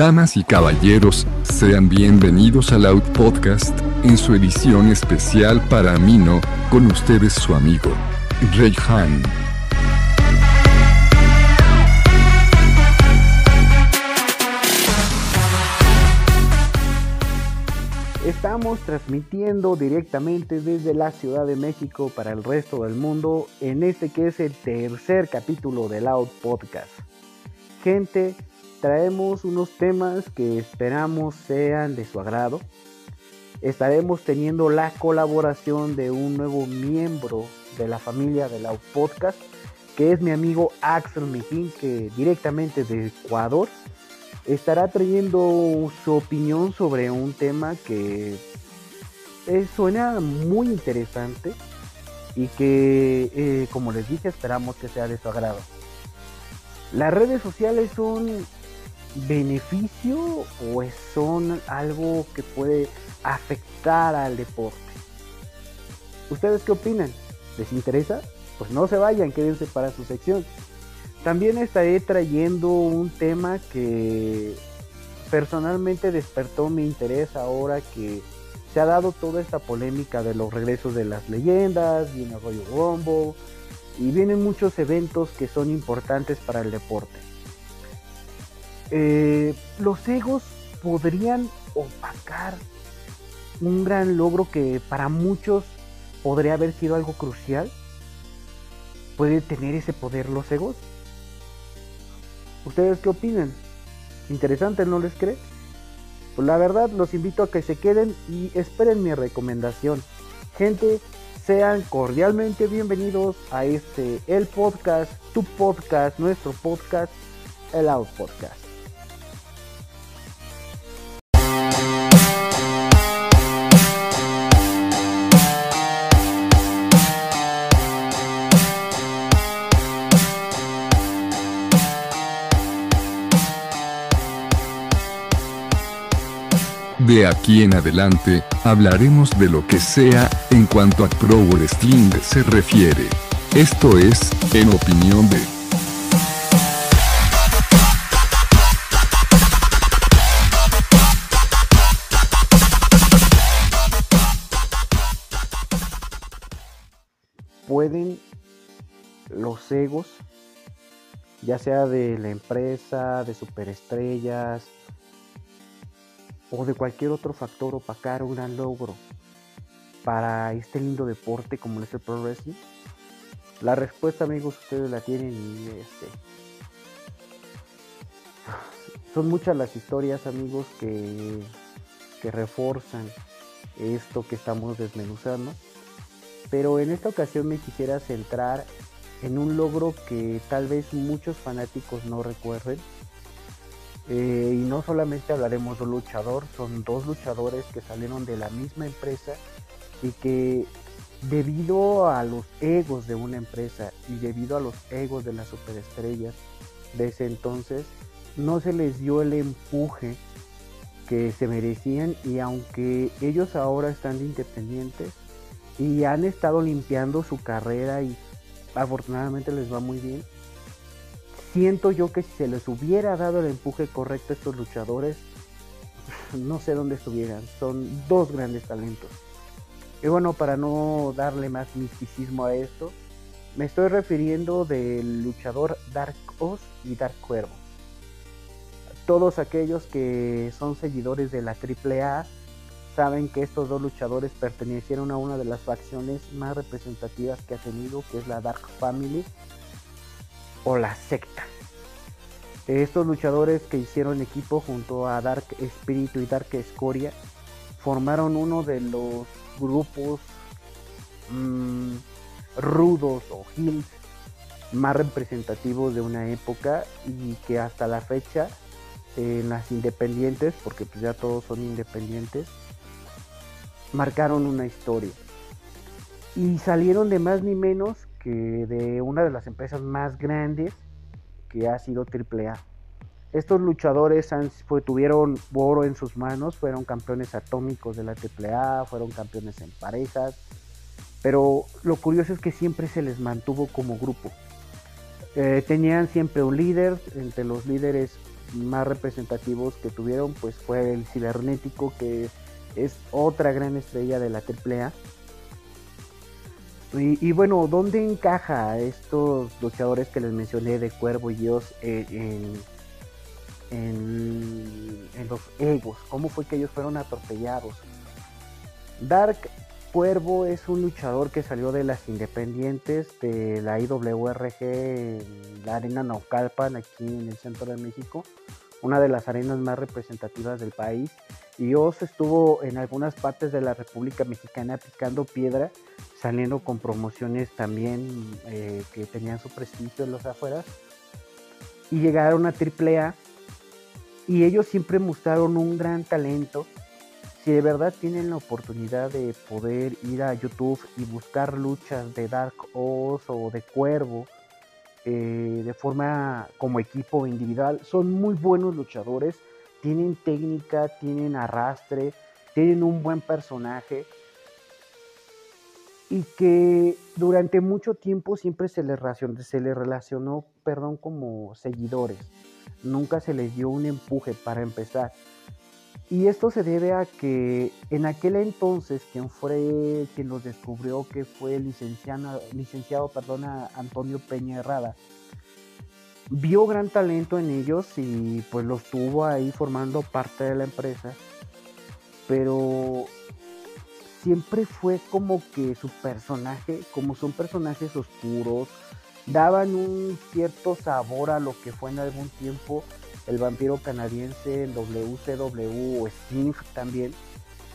Damas y caballeros, sean bienvenidos al Out Podcast, en su edición especial para Amino, con ustedes su amigo, Han. Estamos transmitiendo directamente desde la Ciudad de México para el resto del mundo en este que es el tercer capítulo del Out Podcast. Gente, traemos unos temas que esperamos sean de su agrado. Estaremos teniendo la colaboración de un nuevo miembro de la familia de la podcast, que es mi amigo Axel Mejín, que directamente de Ecuador estará trayendo su opinión sobre un tema que suena muy interesante y que, eh, como les dije, esperamos que sea de su agrado. Las redes sociales son beneficio o son algo que puede afectar al deporte? ¿Ustedes qué opinan? ¿Les interesa? Pues no se vayan, quédense para su sección. También estaré trayendo un tema que personalmente despertó mi interés ahora que se ha dado toda esta polémica de los regresos de las leyendas, viene Royal Rumble y vienen muchos eventos que son importantes para el deporte. Eh, los egos podrían opacar un gran logro que para muchos podría haber sido algo crucial. ¿Puede tener ese poder los egos? ¿Ustedes qué opinan? Interesante, ¿no les cree? Pues la verdad los invito a que se queden y esperen mi recomendación. Gente, sean cordialmente bienvenidos a este el podcast, tu podcast, nuestro podcast, el Out Podcast. De aquí en adelante, hablaremos de lo que sea en cuanto a Pro Wrestling se refiere. Esto es, en opinión de... Pueden los egos, ya sea de la empresa, de superestrellas, o de cualquier otro factor opacar un gran logro para este lindo deporte como es el Pro Wrestling? La respuesta, amigos, ustedes la tienen y este. Son muchas las historias, amigos, que, que reforzan esto que estamos desmenuzando. Pero en esta ocasión me quisiera centrar en un logro que tal vez muchos fanáticos no recuerden eh, y no solamente hablaremos de un luchador, son dos luchadores que salieron de la misma empresa y que debido a los egos de una empresa y debido a los egos de las superestrellas de ese entonces, no se les dio el empuje que se merecían y aunque ellos ahora están independientes y han estado limpiando su carrera y afortunadamente les va muy bien, siento yo que si se les hubiera dado el empuje correcto a estos luchadores, no sé dónde estuvieran. Son dos grandes talentos. Y bueno, para no darle más misticismo a esto, me estoy refiriendo del luchador Dark Oz y Dark Cuervo. Todos aquellos que son seguidores de la AAA saben que estos dos luchadores pertenecieron a una de las facciones más representativas que ha tenido, que es la Dark Family o la secta. Estos luchadores que hicieron equipo junto a Dark Espíritu y Dark Escoria formaron uno de los grupos mm, rudos o hills más representativos de una época y que hasta la fecha en las independientes, porque pues ya todos son independientes, marcaron una historia. Y salieron de más ni menos que de una de las empresas más grandes que ha sido AAA. Estos luchadores tuvieron oro en sus manos, fueron campeones atómicos de la AAA, fueron campeones en parejas, pero lo curioso es que siempre se les mantuvo como grupo. Eh, tenían siempre un líder, entre los líderes más representativos que tuvieron pues fue el cibernético que es otra gran estrella de la AAA. Y, bueno, ¿dónde encaja estos luchadores que les mencioné de Cuervo y Dios en, en, en los egos? ¿Cómo fue que ellos fueron atropellados? Dark Cuervo es un luchador que salió de las independientes de la IWRG la Arena Naucalpan, aquí en el centro de México, una de las arenas más representativas del país. Oz estuvo en algunas partes de la República Mexicana picando piedra, saliendo con promociones también eh, que tenían su prestigio en los afueras. Y llegaron a AAA y ellos siempre mostraron un gran talento si de verdad tienen la oportunidad de poder ir a YouTube y buscar luchas de Dark Oz o de Cuervo eh, de forma como equipo individual, son muy buenos luchadores, tienen técnica, tienen arrastre, tienen un buen personaje y que durante mucho tiempo siempre se les, se les relacionó perdón, como seguidores. Nunca se les dio un empuje para empezar. Y esto se debe a que en aquel entonces quien fue quien los descubrió, que fue el licenciado, licenciado Antonio Peña Herrada, vio gran talento en ellos y pues los tuvo ahí formando parte de la empresa. Pero siempre fue como que su personaje, como son personajes oscuros, daban un cierto sabor a lo que fue en algún tiempo el vampiro canadiense, el WCW o Sting también,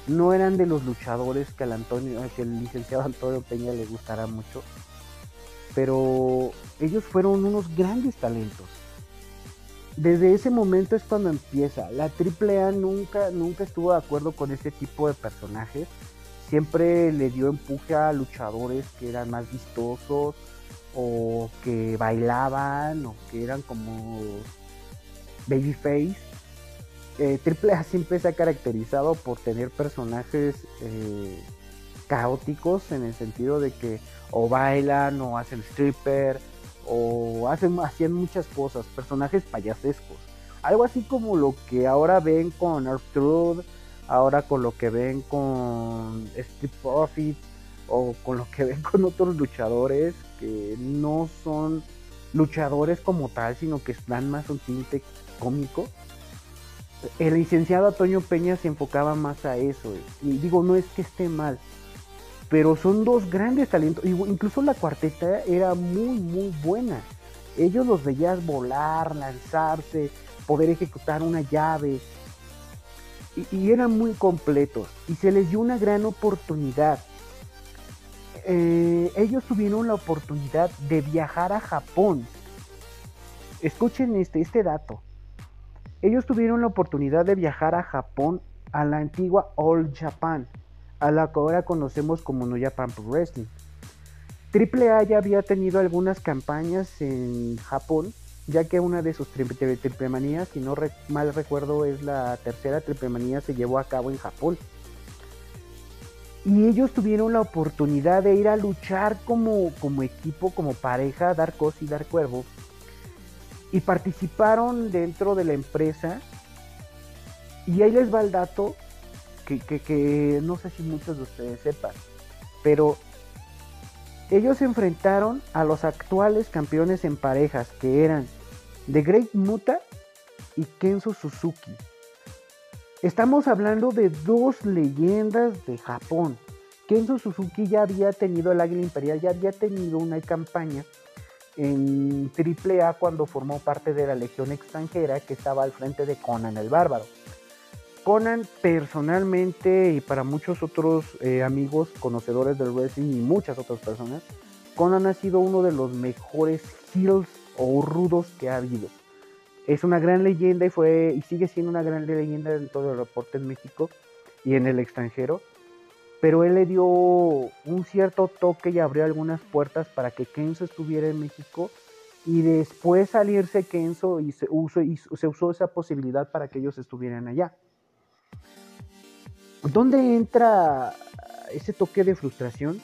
no eran de los luchadores que al Antonio, que el licenciado Antonio Peña le gustara mucho, pero ellos fueron unos grandes talentos. Desde ese momento es cuando empieza. La AAA nunca, nunca estuvo de acuerdo con este tipo de personajes. Siempre le dio empuje a luchadores que eran más vistosos o que bailaban o que eran como Babyface. Eh, Triple A siempre se ha caracterizado por tener personajes eh, caóticos en el sentido de que o bailan o hacen stripper o hacen hacían muchas cosas, personajes payasescos. Algo así como lo que ahora ven con Truth, ahora con lo que ven con Street Profit o con lo que ven con otros luchadores que no son luchadores como tal, sino que dan más un tinte cómico. El licenciado Antonio Peña se enfocaba más a eso. Y digo, no es que esté mal, pero son dos grandes talentos. Incluso la cuarteta era muy, muy buena. Ellos los veías volar, lanzarse, poder ejecutar una llave. Y, eran muy completos. Y se les dio una gran oportunidad. Eh, ellos tuvieron la oportunidad de viajar a Japón. Escuchen este, este dato. Ellos tuvieron la oportunidad de viajar a Japón, a la antigua All Japan, a la que ahora conocemos como No Japan Pro Wrestling. Triple A ya había tenido algunas campañas en Japón, ya que una de sus triple manías, si no mal recuerdo, es la tercera triple manía, se llevó a cabo en Japón. Y ellos tuvieron la oportunidad de ir a luchar como, como equipo, como pareja, Dar Cos y Dar Cuervo, y participaron dentro de la empresa. Y ahí les va el dato que, no sé si muchos de ustedes sepan, pero ellos se enfrentaron a los actuales campeones en parejas que eran The Great Muta y Kenzo Suzuki. Estamos hablando de dos leyendas de Japón. Kenzo Suzuki ya había tenido el Águila Imperial, ya había tenido una campaña en AAA cuando formó parte de la Legión extranjera que estaba al frente de Conan el Bárbaro. Conan personalmente y para muchos otros eh, amigos conocedores del wrestling y muchas otras personas, Conan ha sido uno de los mejores heels o rudos que ha habido. Es una gran leyenda y fue y sigue siendo una gran leyenda en todo el reporte en México y en el extranjero pero él le dio un cierto toque y abrió algunas puertas para que Kenzo estuviera en México y después salirse Kenzo y se usó, y se usó esa posibilidad para que ellos estuvieran allá. ¿Dónde entra ese toque de frustración?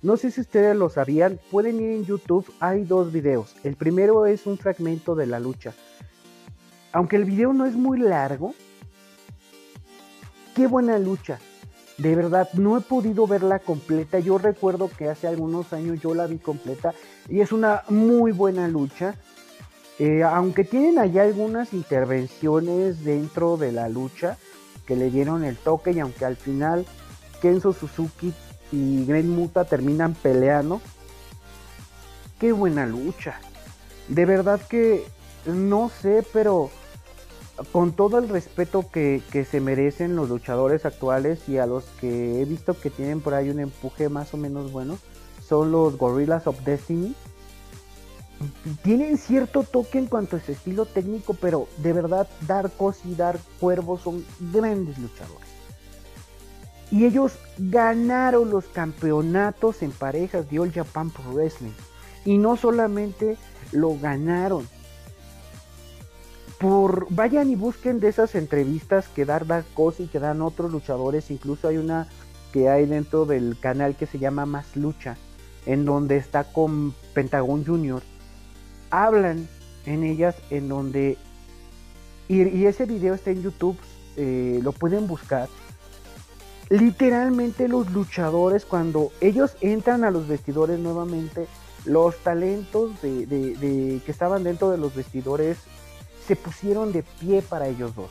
No sé si ustedes lo sabían, pueden ir en YouTube, hay dos videos. El primero es un fragmento de la lucha. aunque el video no es muy largo, qué buena lucha. De verdad, no he podido verla completa. Yo recuerdo que hace algunos años yo la vi completa y es una muy buena lucha. Eh, aunque tienen allá algunas intervenciones dentro de la lucha que le dieron el toque y aunque al final Kenzo Suzuki y Gren Muta terminan peleando, qué buena lucha. De verdad que no sé, pero con todo el respeto que, se merecen los luchadores actuales y a los que he visto que tienen por ahí un empuje más o menos bueno, son los Gorillas of Destiny. Tienen cierto toque en cuanto a su estilo técnico, pero de verdad Darkos y Dark Cuervo son grandes luchadores. Y ellos ganaron los campeonatos en parejas de All Japan Pro Wrestling. Y no solamente lo ganaron, por vayan y busquen de esas entrevistas que dan Dark y que dan otros luchadores, incluso hay una que hay dentro del canal que se llama Más Lucha, en donde está con Pentagon Junior. Hablan en ellas en donde y, ese video está en YouTube, eh, lo pueden buscar. Literalmente los luchadores cuando ellos entran a los vestidores nuevamente, los talentos de que estaban dentro de los vestidores se pusieron de pie para ellos dos.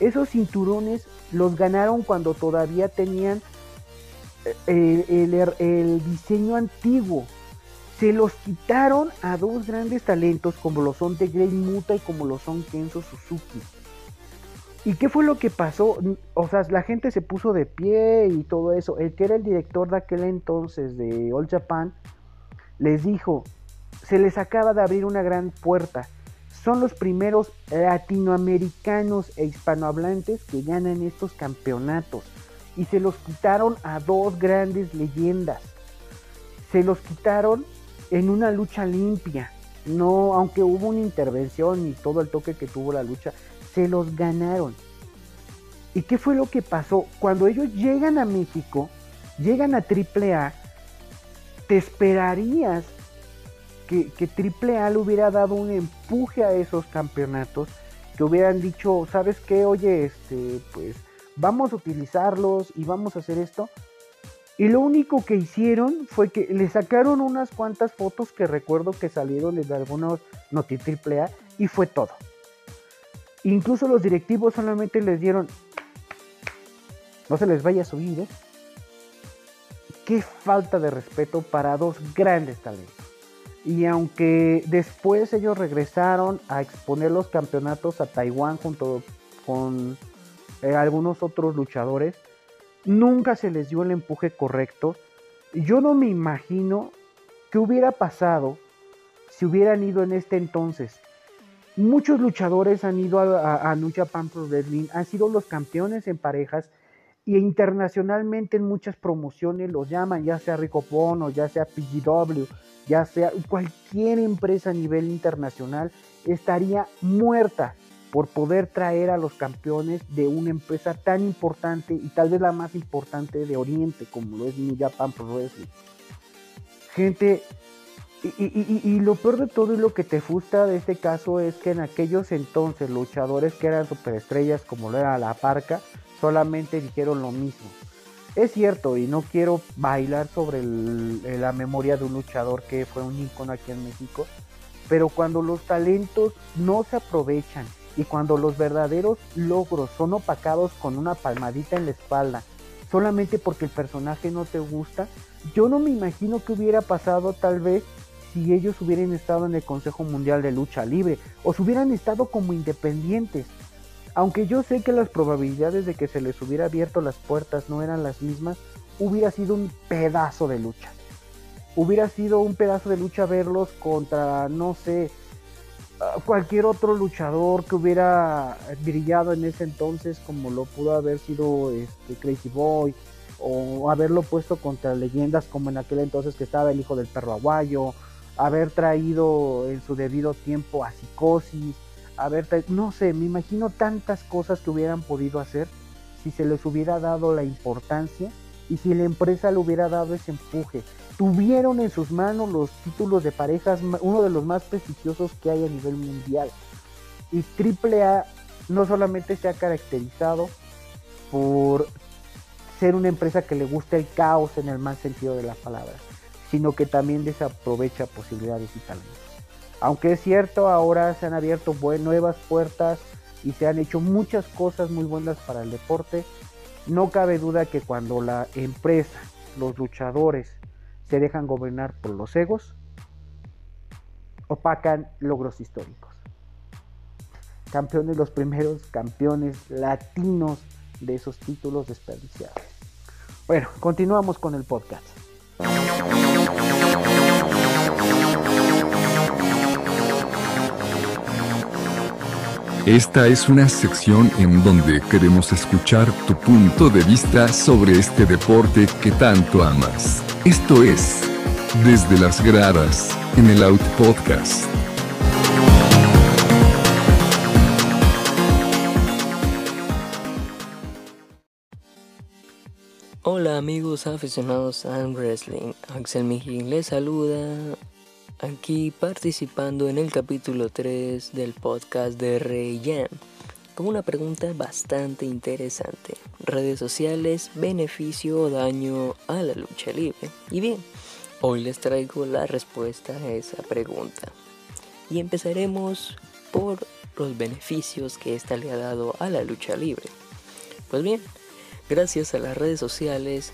Esos cinturones los ganaron cuando todavía tenían eh, el, diseño antiguo. Se los quitaron a dos grandes talentos como lo son de Grey Muta y como lo son Kenzo Suzuki. ¿Y qué fue lo que pasó? O sea, la gente se puso de pie y todo eso. El que era el director de aquel entonces de All Japan les dijo, se les acaba de abrir una gran puerta son los primeros latinoamericanos e hispanohablantes que ganan estos campeonatos y se los quitaron a dos grandes leyendas. Se los quitaron en una lucha limpia. No, aunque hubo una intervención y todo el toque que tuvo la lucha, se los ganaron. ¿Y qué fue lo que pasó? Cuando ellos llegan a México, llegan a AAA, te esperarías que, que AAA le hubiera dado un empuje a esos campeonatos, que hubieran dicho, ¿sabes qué? Oye, este, pues vamos a utilizarlos y vamos a hacer esto. Y lo único que hicieron fue que le sacaron unas cuantas fotos que recuerdo que salieron de algunos noti AAA y fue todo. Incluso los directivos solamente les dieron, no se les vaya a subir, ¿eh? Qué falta de respeto para dos grandes talentos. Y aunque después ellos regresaron a exponer los campeonatos a Taiwán junto con eh, algunos otros luchadores, nunca se les dio el empuje correcto. Yo no me imagino qué hubiera pasado si hubieran ido en este entonces. Muchos luchadores han ido a, a, New Japan Pro Wrestling, han sido los campeones en parejas y internacionalmente en muchas promociones los llaman, ya sea Rico Bono, ya sea PGW, ya sea cualquier empresa a nivel internacional, estaría muerta por poder traer a los campeones de una empresa tan importante y tal vez la más importante de Oriente como lo es New Japan Pro Wrestling. Gente, y, lo peor de todo y lo que te frustra de este caso es que en aquellos entonces luchadores que eran superestrellas como lo era la Parca, solamente dijeron lo mismo. Es cierto, y no quiero bailar sobre la memoria de un luchador que fue un ícono aquí en México, pero cuando los talentos no se aprovechan y cuando los verdaderos logros son opacados con una palmadita en la espalda, solamente porque el personaje no te gusta, yo no me imagino que hubiera pasado tal vez si ellos hubieran estado en el Consejo Mundial de Lucha Libre o si hubieran estado como independientes. Aunque yo sé que las probabilidades de que se les hubiera abierto las puertas no eran las mismas, hubiera sido un pedazo de lucha. Hubiera sido un pedazo de lucha verlos contra, no sé, cualquier otro luchador que hubiera brillado en ese entonces, como lo pudo haber sido este Crazy Boy, o haberlo puesto contra leyendas como en aquel entonces que estaba el hijo del perro aguayo, haber traído en su debido tiempo a Psicosis, a ver, no sé, me imagino tantas cosas que hubieran podido hacer si se les hubiera dado la importancia y si la empresa le hubiera dado ese empuje. Tuvieron en sus manos los títulos de parejas, uno de los más prestigiosos que hay a nivel mundial. Y AAA no solamente se ha caracterizado por ser una empresa que le gusta el caos en el mal sentido de la palabra, sino que también desaprovecha posibilidades y talentos. Aunque es cierto, ahora se han abierto nuevas puertas y se han hecho muchas cosas muy buenas para el deporte, no cabe duda que cuando la empresa, los luchadores, se dejan gobernar por los egos, opacan logros históricos. Campeones, los primeros campeones latinos de esos títulos desperdiciados. Bueno, continuamos con el podcast. Esta es una sección en donde queremos escuchar tu punto de vista sobre este deporte que tanto amas. Esto es Desde las Gradas, en el Out Podcast. Hola amigos aficionados al wrestling, Axel Mijin les saluda aquí participando en el capítulo 3 del podcast de Rey Jam con una pregunta bastante interesante. Redes sociales, beneficio o daño a la lucha libre. Y bien, hoy les traigo la respuesta a esa pregunta. Y empezaremos por los beneficios que esta le ha dado a la lucha libre. Pues bien, Gracias a las redes sociales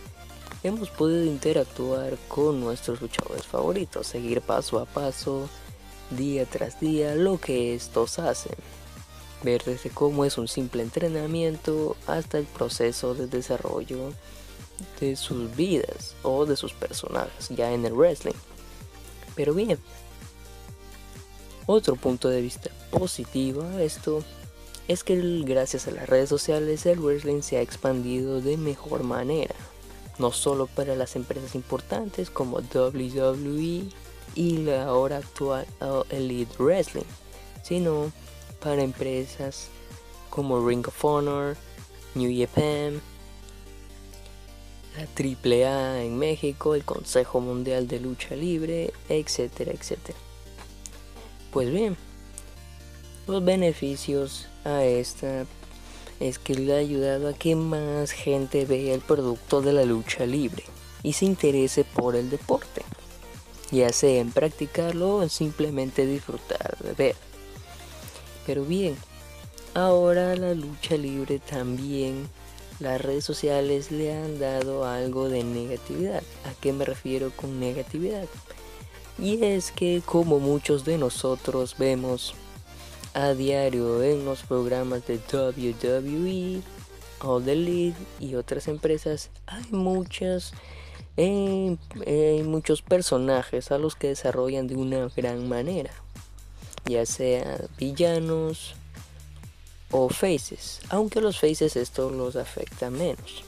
hemos podido interactuar con nuestros luchadores favoritos, seguir paso a paso, día tras día, lo que estos hacen. Ver desde cómo es un simple entrenamiento hasta el proceso de desarrollo de sus vidas o de sus personajes ya en el wrestling. Pero bien, otro punto de vista positivo a esto es que gracias a las redes sociales el wrestling se ha expandido de mejor manera, no solo para las empresas importantes como WWE y la ahora actual Elite Wrestling, sino para empresas como Ring of Honor, New Japan, la AAA en México, el Consejo Mundial de Lucha Libre, etcétera, etcétera. Pues bien, los beneficios a esta es que le ha ayudado a que más gente vea el producto de la lucha libre y se interese por el deporte, ya sea en practicarlo o en simplemente disfrutar de ver. Pero bien, ahora la lucha libre también las redes sociales le han dado algo de negatividad. ¿A qué me refiero con negatividad? Y es que como muchos de nosotros vemos a diario en los programas de WWE, All League y otras empresas, hay muchas hay muchos personajes a los que desarrollan de una gran manera, ya sea villanos o faces, aunque los faces esto los afecta menos,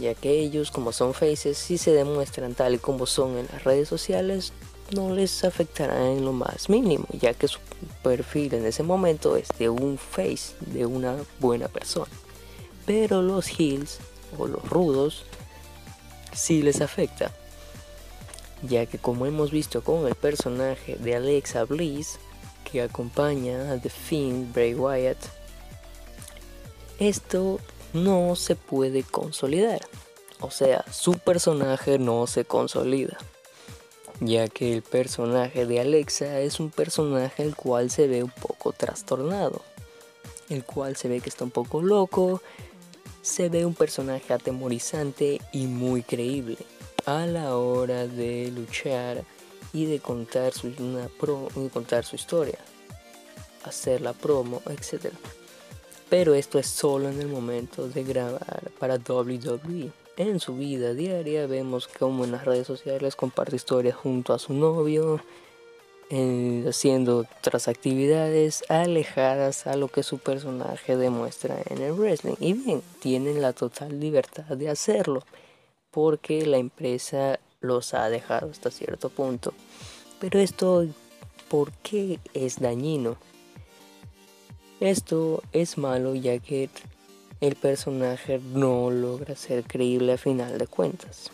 ya que ellos como son faces si se demuestran tal como son en las redes sociales, no les afectará en lo más mínimo, ya que su perfil en ese momento es de un face, de una buena persona. Pero los heels o los rudos sí les afecta, ya que como hemos visto con el personaje de Alexa Bliss, que acompaña a The Fiend Bray Wyatt, esto no se puede consolidar. O sea, su personaje no se consolida ya que el personaje de Alexa es un personaje el cual se ve un poco trastornado, el cual se ve que está un poco loco, se ve un personaje atemorizante y muy creíble a la hora de luchar y de contar su, contar su historia, hacer la promo, etc. Pero esto es solo en el momento de grabar para WWE. En su vida diaria vemos como en las redes sociales comparte historias junto a su novio, eh, haciendo otras actividades alejadas a lo que su personaje demuestra en el wrestling. Y bien, tienen la total libertad de hacerlo, porque la empresa los ha dejado hasta cierto punto. Pero esto, ¿por qué es dañino? Esto es malo ya que el personaje no logra ser creíble a final de cuentas.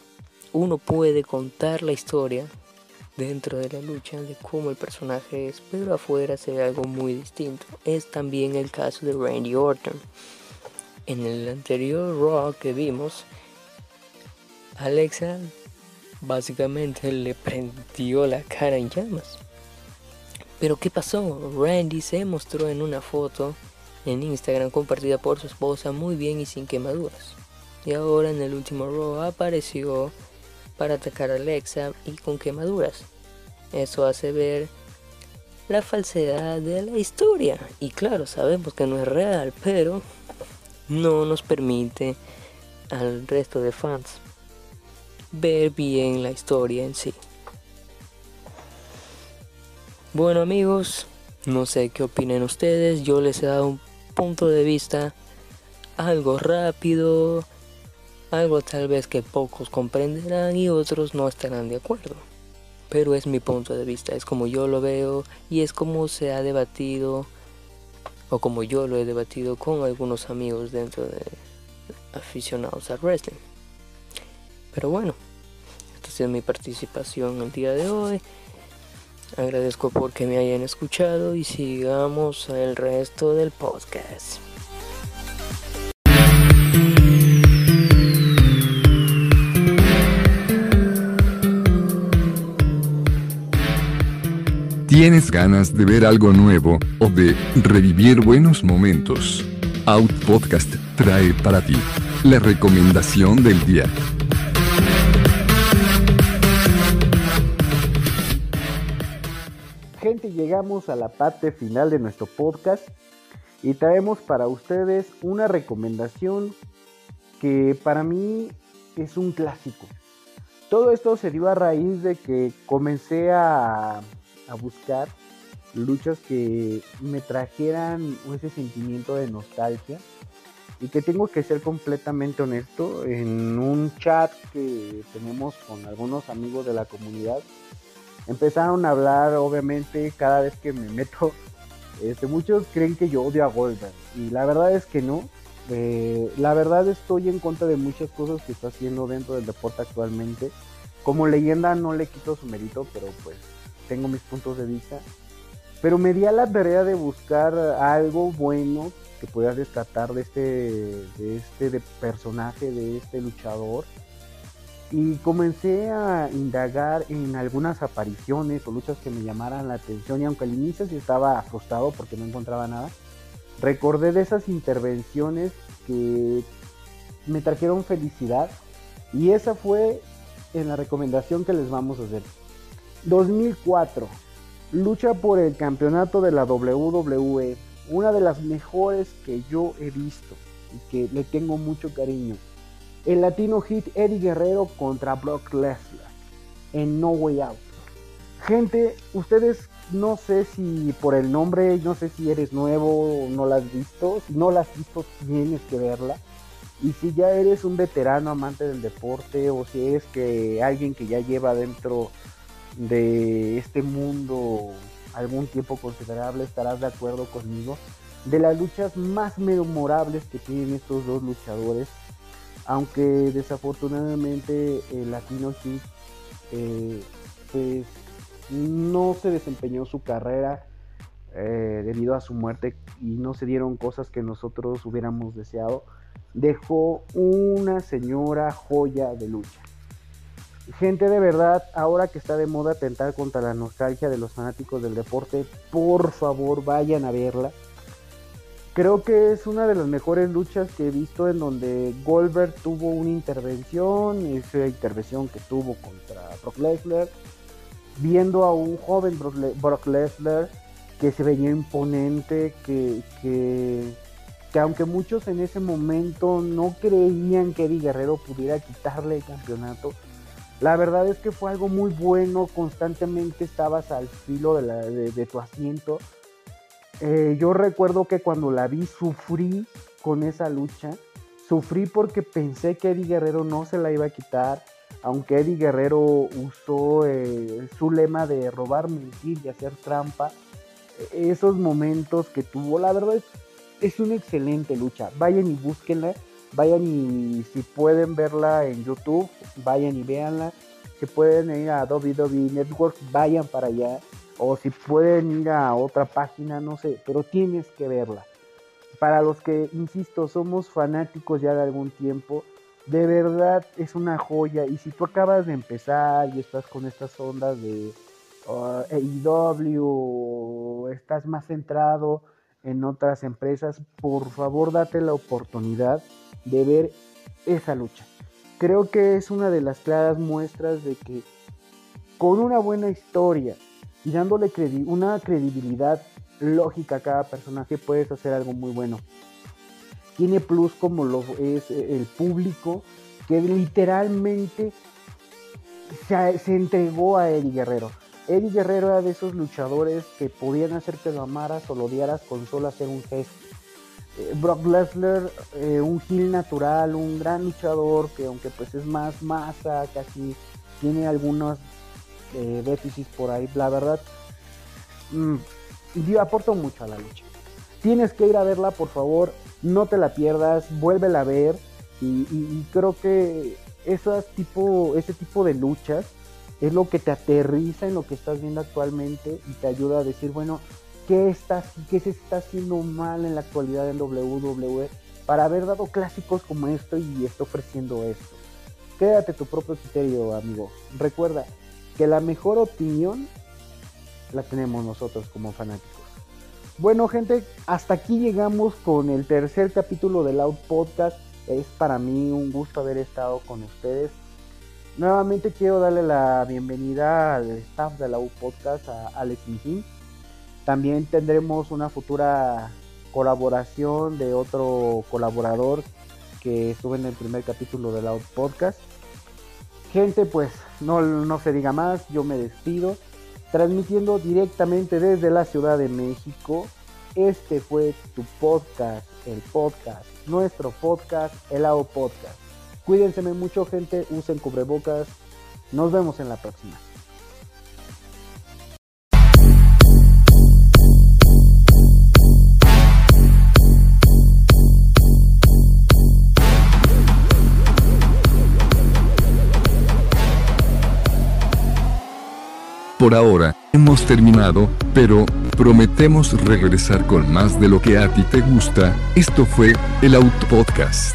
Uno puede contar la historia dentro de la lucha de cómo el personaje es, pero afuera se ve algo muy distinto. Es también el caso de Randy Orton. En el anterior Raw que vimos, Alexa básicamente le prendió la cara en llamas. Pero ¿qué pasó? Randy se mostró en una foto en Instagram compartida por su esposa muy bien y sin quemaduras. Y ahora en el último Raw apareció para atacar a Alexa y con quemaduras. Eso hace ver la falsedad de la historia. Y claro, sabemos que no es real, pero no nos permite al resto de fans ver bien la historia en sí. Bueno amigos, no sé qué opinen ustedes, yo les he dado un punto de vista algo rápido, algo tal vez que pocos comprenderán y otros no estarán de acuerdo. Pero es mi punto de vista, es como yo lo veo y es como se ha debatido o como yo lo he debatido con algunos amigos dentro de aficionados al wrestling. Pero bueno, esta ha sido mi participación el día de hoy. Agradezco porque me hayan escuchado y sigamos el resto del podcast. ¿Tienes ganas de ver algo nuevo o de revivir buenos momentos? Out Podcast trae para ti la recomendación del día. Llegamos a la parte final de nuestro podcast y traemos para ustedes una recomendación que para mí es un clásico. Todo esto se dio a raíz de que comencé a a buscar luchas que me trajeran ese sentimiento de nostalgia y que tengo que ser completamente honesto en un chat que tenemos con algunos amigos de la comunidad empezaron a hablar obviamente cada vez que me meto este, muchos creen que yo odio a Goldberg y la verdad es que no eh, la verdad estoy en contra de muchas cosas que está haciendo dentro del deporte actualmente como leyenda no le quito su mérito pero pues tengo mis puntos de vista, pero me di a la tarea de buscar algo bueno que pueda rescatar de este, de este personaje, de este luchador. Y comencé a indagar en algunas apariciones o luchas que me llamaran la atención. Y aunque al inicio sí estaba frustrado porque no encontraba nada, recordé de esas intervenciones que me trajeron felicidad. Y esa fue en la recomendación que les vamos a hacer. 2004. Lucha por el campeonato de la WWE. Una de las mejores que yo he visto y que le tengo mucho cariño. El latino hit Eddie Guerrero contra Brock Lesnar en No Way Out. Gente, ustedes no sé si por el nombre, no sé si eres nuevo o no la has visto. Si no la has visto, tienes que verla. Y si ya eres un veterano amante del deporte o si eres que alguien que ya lleva dentro de este mundo algún tiempo considerable, estarás de acuerdo conmigo, de las luchas más memorables que tienen estos dos luchadores, aunque desafortunadamente el Latino Heat eh, pues no se desempeñó su carrera eh, debido a su muerte y no se dieron cosas que nosotros hubiéramos deseado, dejó una señora joya de lucha. Gente de verdad, ahora que está de moda atentar contra la nostalgia de los fanáticos del deporte, por favor vayan a verla. Creo que es una de las mejores luchas que he visto en donde Goldberg tuvo una intervención, esa intervención que tuvo contra Brock Lesnar, viendo a un joven Brock Lesnar que se veía imponente, que, que, que aunque muchos en ese momento no creían que Eddie Guerrero pudiera quitarle el campeonato, la verdad es que fue algo muy bueno, constantemente estabas al filo de, tu asiento. Eh, yo recuerdo que cuando la vi sufrí con esa lucha, sufrí porque pensé que Eddie Guerrero no se la iba a quitar, aunque Eddie Guerrero usó eh, su lema de robar, mentir y hacer trampa. Esos momentos que tuvo, la verdad es, es una excelente lucha. Vayan y búsquenla vayan y si pueden verla en YouTube, vayan y véanla. que pueden ir a WWE Network, vayan para allá. O si pueden ir a otra página, no sé, pero tienes que verla. Para los que, insisto, somos fanáticos ya de algún tiempo, de verdad es una joya. Y si tú acabas de empezar y estás con estas ondas de uh, estás más centrado en otras empresas, por favor date la oportunidad de ver esa lucha. Creo que es una de las claras muestras de que con una buena historia y dándole una credibilidad lógica a cada personaje puedes hacer algo muy bueno. Tiene plus como lo es el público que literalmente se, se entregó a Eddie Guerrero. Eddie Guerrero era de esos luchadores que podían hacer que lo amaras o lo odiaras con solo hacer un gesto. Eh, Brock Lesnar, eh, un heel natural, un gran luchador que aunque pues es más masa, casi tiene algunos eh, déficits por ahí, la verdad, mmm, aporta mucho a la lucha. Tienes que ir a verla, por favor, no te la pierdas, vuélvela a ver y, creo que esas tipo, ese tipo de luchas es lo que te aterriza en lo que estás viendo actualmente y te ayuda a decir, bueno, ¿qué, está, qué se está haciendo mal en la actualidad en WWE para haber dado clásicos como esto y está ofreciendo esto? Quédate tu propio criterio, amigo. Recuerda que la mejor opinión la tenemos nosotros como fanáticos. Bueno, gente, hasta aquí llegamos con el tercer capítulo del Out Podcast. Es para mí un gusto haber estado con ustedes. Nuevamente quiero darle la bienvenida al staff de la U Podcast, a Alex Mijín. También tendremos una futura colaboración de otro colaborador que estuvo en el primer capítulo de la Podcast. Gente, pues no, no se diga más, yo me despido. Transmitiendo directamente desde la Ciudad de México. Este fue tu podcast, el podcast, nuestro podcast, el AO Podcast. Cuídense mucho gente, usen cubrebocas. Nos vemos en la próxima. Por ahora, hemos terminado, pero prometemos regresar con más de lo que a ti te gusta. Esto fue el Out Podcast.